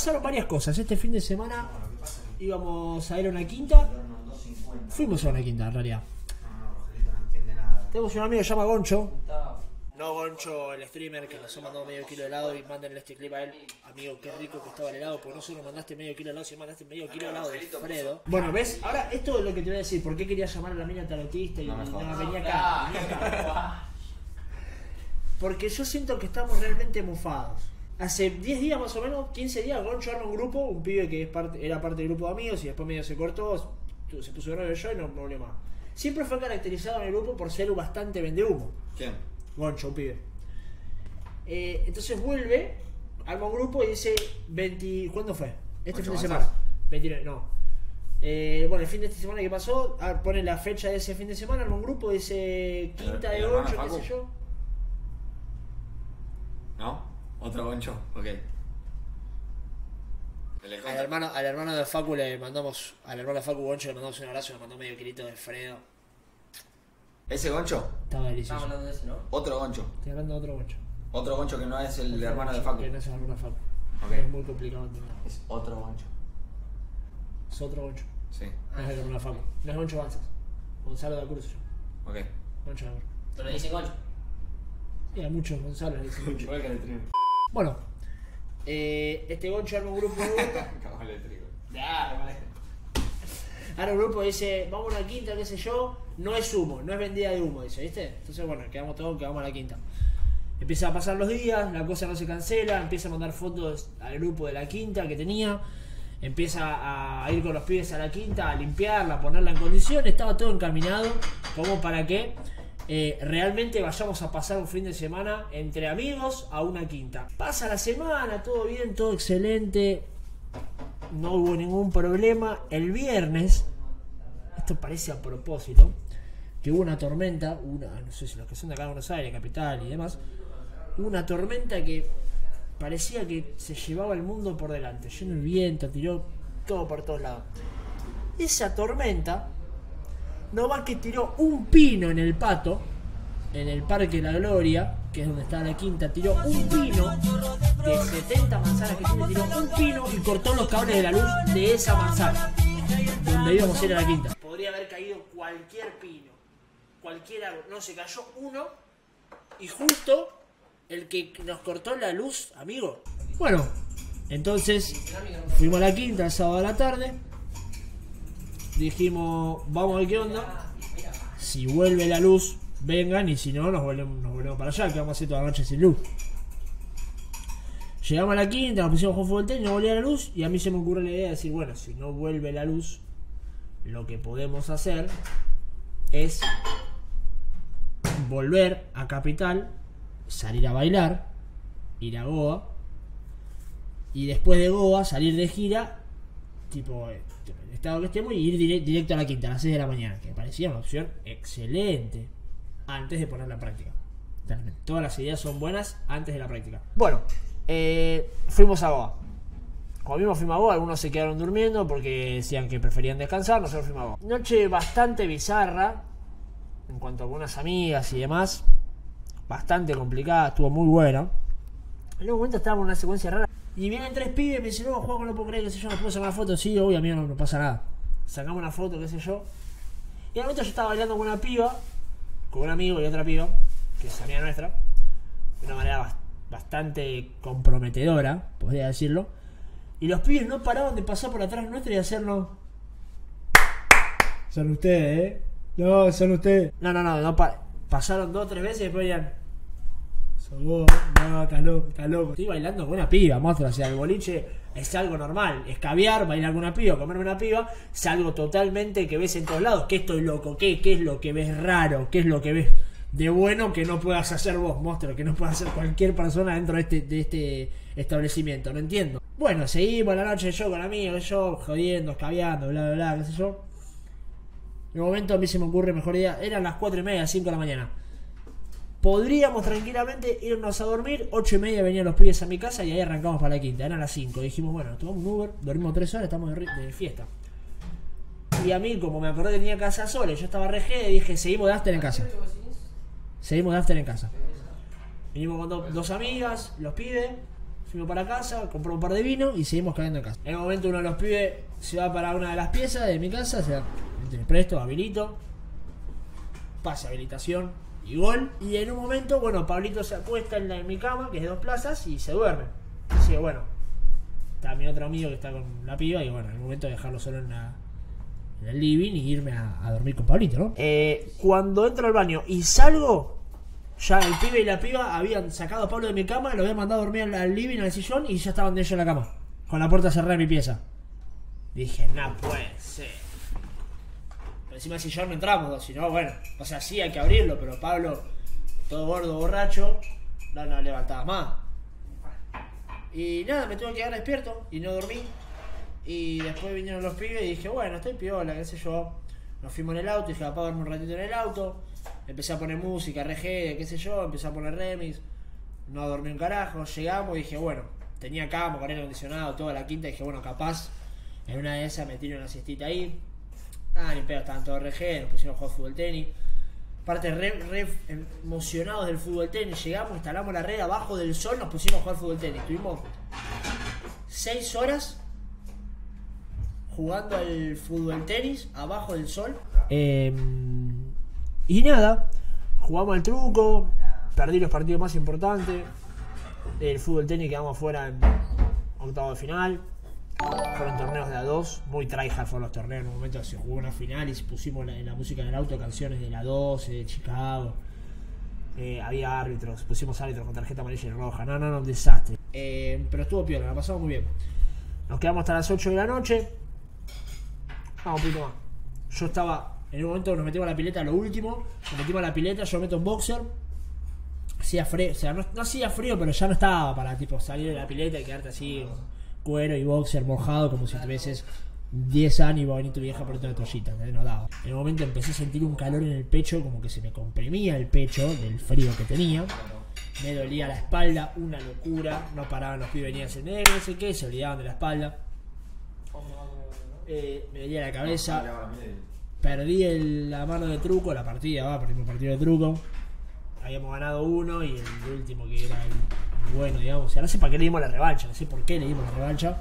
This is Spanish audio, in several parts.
pasaron varias cosas. Este fin de semana íbamos a ir a una quinta. Fuimos a una quinta, en realidad. Tenemos un amigo que se llama Goncho. No Goncho, el streamer que nos ha mandado medio kilo de helado y mándenle este clip a él. Amigo, qué rico que estaba el helado, porque no solo mandaste medio kilo de helado, sino mandaste medio kilo de helado de Fredo. Bueno, ¿ves? Ahora, esto es lo que te voy a decir. ¿Por qué quería llamar a la mina tarotista y no, acá? venía acá. Porque yo siento que estamos realmente mufados. Hace 10 días más o menos, 15 días, Goncho arma un grupo, un pibe que es parte, era parte del grupo de amigos y después medio se cortó, se puso de yo y no volvió más. Siempre fue caracterizado en el grupo por ser bastante vendehumo. ¿Quién? Goncho, un pibe. Eh, entonces vuelve, arma un grupo y dice 20... ¿Cuándo fue? Este fin de semana. 29, no. Eh, bueno, el fin de esta semana que pasó, ah, pone la fecha de ese fin de semana, arma un grupo, dice quinta de 8, qué sé yo. ¿No? Otro goncho, ok. Al hermano, al hermano de Facu le mandamos, al hermano de Facu Goncho le mandamos un abrazo, le mandó medio kilito de Fredo. ¿Ese goncho? Estaba delicioso. Estamos hablando de ese, ¿no? Otro goncho. Estoy hablando de otro Goncho. Otro goncho que no es el Otro hermano de Goncho, Facu. Que no es el hermano de Facu. Ok. Es muy complicado entender. Es otro goncho. Es otro Goncho. Sí. No es el hermano de Facu. No es Goncho Banzas. Gonzalo de la Cruz. Ok. Goncho de la Cruz. Pero le dicen Goncho. Y a muchos Gonzalo le dicen Goncho. Igual que el. Bueno, eh, este Goncho arma un grupo de trigo. Ahora un grupo dice, vamos a una quinta, qué sé yo, no es humo, no es vendida de humo, dice, ¿viste? Entonces, bueno, quedamos todos que vamos a la quinta. Empieza a pasar los días, la cosa no se cancela, empieza a mandar fotos al grupo de la quinta que tenía, empieza a ir con los pibes a la quinta, a limpiarla, a ponerla en condición, estaba todo encaminado como para que eh, realmente vayamos a pasar un fin de semana entre amigos a una quinta. Pasa la semana, todo bien, todo excelente, no hubo ningún problema. El viernes, esto parece a propósito, que hubo una tormenta, una, no sé si los que son de acá de Buenos Aires, capital y demás, una tormenta que parecía que se llevaba el mundo por delante, lleno de viento, tiró todo por todos lados. Esa tormenta, no que tiró un pino en el pato, en el Parque La Gloria, que es donde está la quinta, tiró un pino de 70 manzanas que tiene, tiró un pino y cortó los cables de la luz de esa manzana, donde íbamos a ir a la quinta. Podría haber caído cualquier pino, cualquier árbol, no, se cayó uno y justo el que nos cortó la luz, amigo. Bueno, entonces fuimos a la quinta el sábado a la tarde, dijimos, vamos a ver qué onda, si vuelve la luz, vengan y si no, nos volvemos, nos volvemos para allá, que vamos a hacer toda la noche sin luz. Llegamos a la quinta, nos pusimos con tenis, no volvía la luz y a mí se me ocurre la idea de decir, bueno, si no vuelve la luz, lo que podemos hacer es volver a Capital, salir a bailar, ir a Goa y después de Goa salir de gira, tipo eh, estado que estemos y ir dire- directo a la quinta a las 6 de la mañana, que parecía una opción excelente antes de ponerla en práctica. Realmente, Todas las ideas son buenas antes de la práctica. Bueno, eh, fuimos a Goa. Como mismo fuimos a Goa, algunos se quedaron durmiendo porque decían que preferían descansar, nosotros fuimos a Goa. Noche bastante bizarra en cuanto a algunas amigas y demás. Bastante complicada, estuvo muy buena. En un momento estábamos en una secuencia rara. Y vienen tres pibes y me dicen, no, juego, no puedo creer, qué sé yo, ¿nos puedo sacar una foto? Sí, obvio, amigo, no, no pasa nada. Sacamos una foto, qué sé yo. Y al momento yo estaba bailando con una piba, con un amigo y otra piba, que es amiga nuestra, de una manera bas- bastante comprometedora, podría decirlo. Y los pibes no paraban de pasar por atrás nuestro y hacernos. Son ustedes, ¿eh? No, son ustedes. No, no, no, no pa- pasaron dos o tres veces y después ya. No, está loco, está loco. Estoy bailando con una piba, monstruo. O sea, el boliche es algo normal. Escabiar, bailar con una piba, comerme una piba, es algo totalmente que ves en todos lados. ¿Qué estoy loco? ¿Qué, ¿Qué es lo que ves raro? ¿Qué es lo que ves de bueno que no puedas hacer vos, monstruo? Que no pueda hacer cualquier persona dentro de este, de este establecimiento. No entiendo. Bueno, seguimos la noche yo con amigos, yo jodiendo, escabeando, bla, bla, bla, qué sé yo. En un momento a mí se me ocurre mejor idea. Eran las 4 y media, 5 de la mañana. Podríamos tranquilamente irnos a dormir. 8 y media venían los pibes a mi casa y ahí arrancamos para la quinta. Eran las 5. Dijimos, bueno, tomamos un Uber, dormimos 3 horas, estamos de, fiesta. Y a mí, como me acordé que tenía casa sola, yo estaba regé, dije, seguimos de after en casa. Seguimos de after en casa. Vinimos con do- dos amigas, los pibes, fuimos para casa, compramos un par de vino y seguimos cayendo en casa. En un momento uno de los pibes se va para una de las piezas de mi casa, se me presto, habilito, pase habilitación y. Y en un momento, bueno, Pablito se acuesta en, la- en mi cama, que es de dos plazas, y se duerme. Así que bueno, está mi otro amigo que está con la piba y bueno, en el momento de dejarlo solo en, la- en el living y irme a, a dormir con Pablito, ¿no? Eh, cuando entro al baño y salgo, ya el pibe y la piba habían sacado a Pablo de mi cama, lo habían mandado a dormir al, al living, al sillón y ya estaban de ellos en la cama, con la puerta cerrada de mi pieza. Dije, no puede ser. Pero encima del sillón no entramos, si no, bueno, o sea, sí hay que abrirlo, pero Pablo, todo gordo, borracho, no, no levantaba más. Y nada, me tuve que quedar despierto y no dormí. Y después vinieron los pibes y dije, bueno, estoy piola, qué sé yo. Nos fuimos en el auto, dije, papá, un ratito en el auto. Empecé a poner música, reggae, qué sé yo, empecé a poner remix. No dormí un carajo, llegamos y dije, bueno, tenía cama, con aire acondicionado, toda la quinta. dije, bueno, capaz, en una de esas me tiro una siestita ahí. Ah, ni estaban todos reggae, nos pusimos a jugar fútbol tenis. Aparte, emocionados del fútbol tenis. Llegamos, instalamos la red abajo del sol, nos pusimos a jugar fútbol tenis. Tuvimos 6 horas jugando al fútbol tenis abajo del sol. Eh, y nada, jugamos al truco, perdí los partidos más importantes. El fútbol tenis quedamos fuera en octavo de final. Fueron torneos de a dos, muy tryhard fueron los torneos. En un momento se jugó una final y pusimos en la música del auto canciones de la 12, de Chicago. Eh, había árbitros, pusimos árbitros con tarjeta amarilla y roja. No, no, no, un desastre. Eh, pero estuvo piola, la pasamos muy bien. Nos quedamos hasta las 8 de la noche. Vamos, un poquito más. Yo estaba, en un momento nos metimos a la pileta, lo último. Nos metimos a la pileta, yo meto un boxer. Hacía frío, o sea, no, no hacía frío, pero ya no estaba para tipo salir de la pileta y quedarte así, y boxer mojado, como si tuvieses 10 años y va a venir tu vieja por una toallita, ¿entendés? no daba. En un momento empecé a sentir un calor en el pecho, como que se me comprimía el pecho del frío que tenía. Me dolía la espalda, una locura. No paraban los pibes, venían a hacer no sé qué, se olvidaban de la espalda. Eh, me dolía la cabeza. Perdí el- la mano de truco, la partida, va, perdimos el partido de truco. Habíamos ganado uno y el último que era el bueno, digamos. O sea, no sé para qué le dimos la revancha, no sé por qué le dimos la revancha.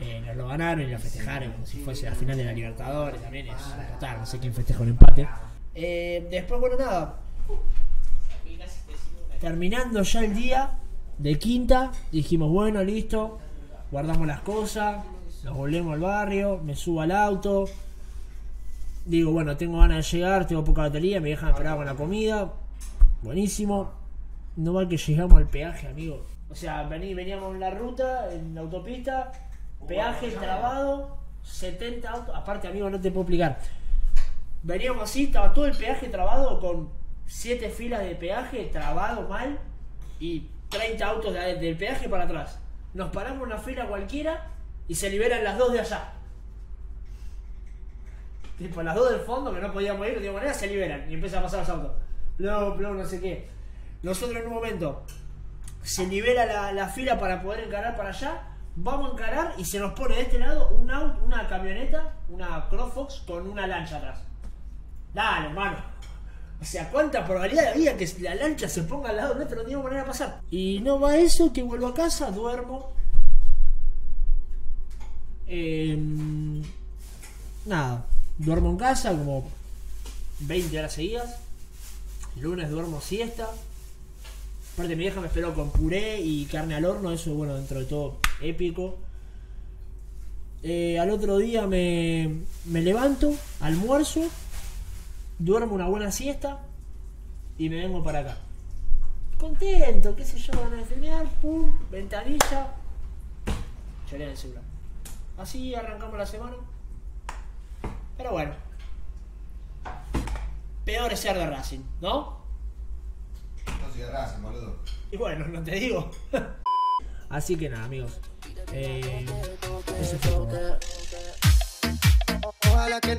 Eh, nos lo ganaron y lo festejaron como si fuese la final de la Libertadores. También es total, no sé quién festeja un empate. Eh, después, bueno, nada. Terminando ya el día de quinta, dijimos, bueno, listo. Guardamos las cosas, nos volvemos al barrio, me subo al auto. Digo, bueno, tengo ganas de llegar, tengo poca batería, me dejan esperar con la comida. Buenísimo. No va que llegamos al peaje, amigo. O sea, vení, veníamos en la ruta, en la autopista, peaje trabado, 70 autos. Aparte, amigo, no te puedo explicar. Veníamos así, estaba todo el peaje trabado con 7 filas de peaje trabado mal y 30 autos de- del peaje para atrás. Nos paramos en una fila cualquiera y se liberan las dos de allá. Tipo, las dos del fondo que no podíamos ir, no teníamos manera, se liberan y empiezan a pasar los autos. Blo, blo, no sé qué. Nosotros en un momento se libera la, la fila para poder encarar para allá. Vamos a encarar y se nos pone de este lado una camioneta, una Crossfox con una lancha atrás. Dale, hermano. O sea, cuánta probabilidad había que la lancha se ponga al lado nuestro, no teníamos manera de pasar. Y no va eso, que vuelvo a casa, duermo. Em, nada, duermo en casa como 20 horas seguidas. Lunes duermo siesta. Aparte mi vieja me esperó con puré y carne al horno, eso bueno, dentro de todo épico. Eh, al otro día me, me levanto, almuerzo, duermo una buena siesta y me vengo para acá. Contento, qué sé yo, van a enseñar, pum, ventanilla, lloré en el celular. Así arrancamos la semana. Pero bueno. Peor es ser de Racing, ¿no? No soy de Racing, boludo. Y bueno, no te digo. Así que nada, amigos. Eh, eso fue todo. Ojalá que